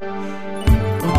Thank you.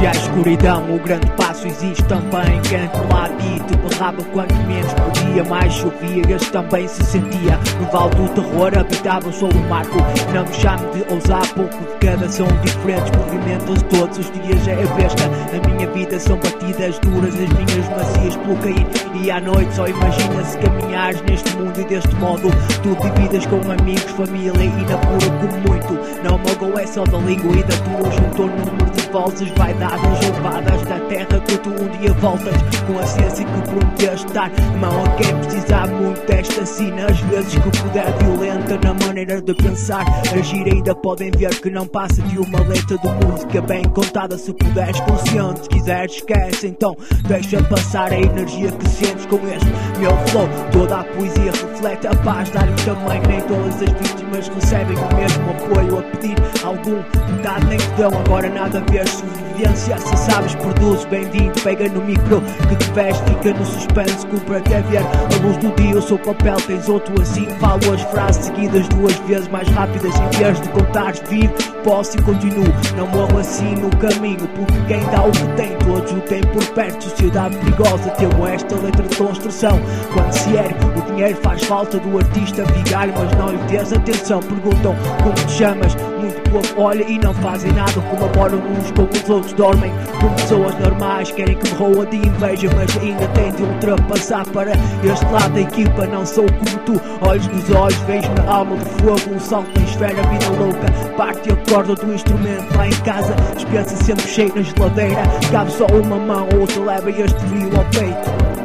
Onde há escuridão, o grande passo existe também. Canto lá dito, berrava quanto menos podia, mais chovia. Este também se sentia. No vale do terror habitava só o marco. Não me chame de ousar, pouco de cada são diferentes. Movimentos todos os dias é a besta. Na minha vida são batidas duras, as minhas macias pelo cair. E à noite só imagina-se caminhares neste mundo e deste modo. Tu dividas com amigos, família e na pura como muito. Não magoa é só da língua e da tua juntou número de vozes vaidadas levadas da terra que tu um dia voltas. Com a ciência que prometeste dar mão a quem precisar muito desta sina às vezes que puder violenta na maneira de pensar. Agir ainda podem ver que não passa de uma letra de música bem contada. Se puderes consciente se quiseres esquece. Então deixa passar a energia que sentes com este meu flow. Toda a poesia reflete a paz dar-lhe também nem todas as vítimas recebem o mesmo apoio a pedir algum metade nem te dão. Agora nada a ver sobrevivência se sabes produz bem-vindo pega no micro que te veste fica no suspense cumpre até ver a luz do dia o seu papel tens outro assim falo as frases seguidas duas vezes mais rápidas em vez de contares vivo posso e continuo. Não morro assim no caminho porque quem dá o que tem todos o têm por perto. Sociedade perigosa temo esta letra de construção. Quando se ergue o dinheiro faz falta do artista vigário mas não lhe des atenção. Perguntam como te chamas? Muito pouco olha e não fazem nada colaboram uns com os outros dormem como pessoas normais. Querem que me roa de inveja mas ainda têm de ultrapassar para este lado da equipa. Não sou como tu olhos nos olhos vejo na alma de fogo um salto na esfera vida louca. Parte e acorda do instrumento lá em casa dispensa sempre cheio na geladeira. Cabe só uma mão outra leva este frio ao peito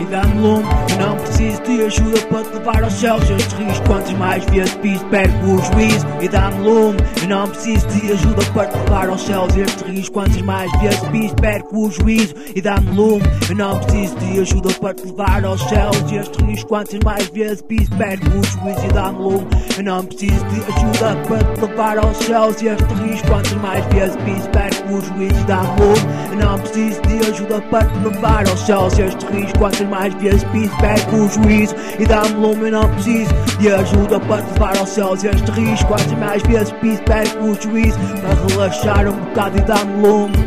e dá-me lume. Eu não preciso de ajuda para te levar aos céus. Este risco, quantas mais vezes piso, perco o juízo e dá-me lume. Eu não preciso de ajuda para te levar aos céus. Este risco, quantas mais vezes piso, perco o juízo e dá-me lume. Eu não preciso de ajuda para te levar aos céus. Este risco, quantas mais vezes piso, perco o juízo e dá-me lume. Eu não preciso de ajuda para te levar aos céus. Este risco, quantas mais vezes piso, perco o juízo e dá-me lume. Eu não preciso de ajuda para te levar aos céus. Este risco, mais vezes piso, perco o juízo e dá-me lume. Não preciso de ajuda para levar aos céus. Este risco, quantas mais vezes piso, perco o juízo para relaxar um bocado e dá-me lume.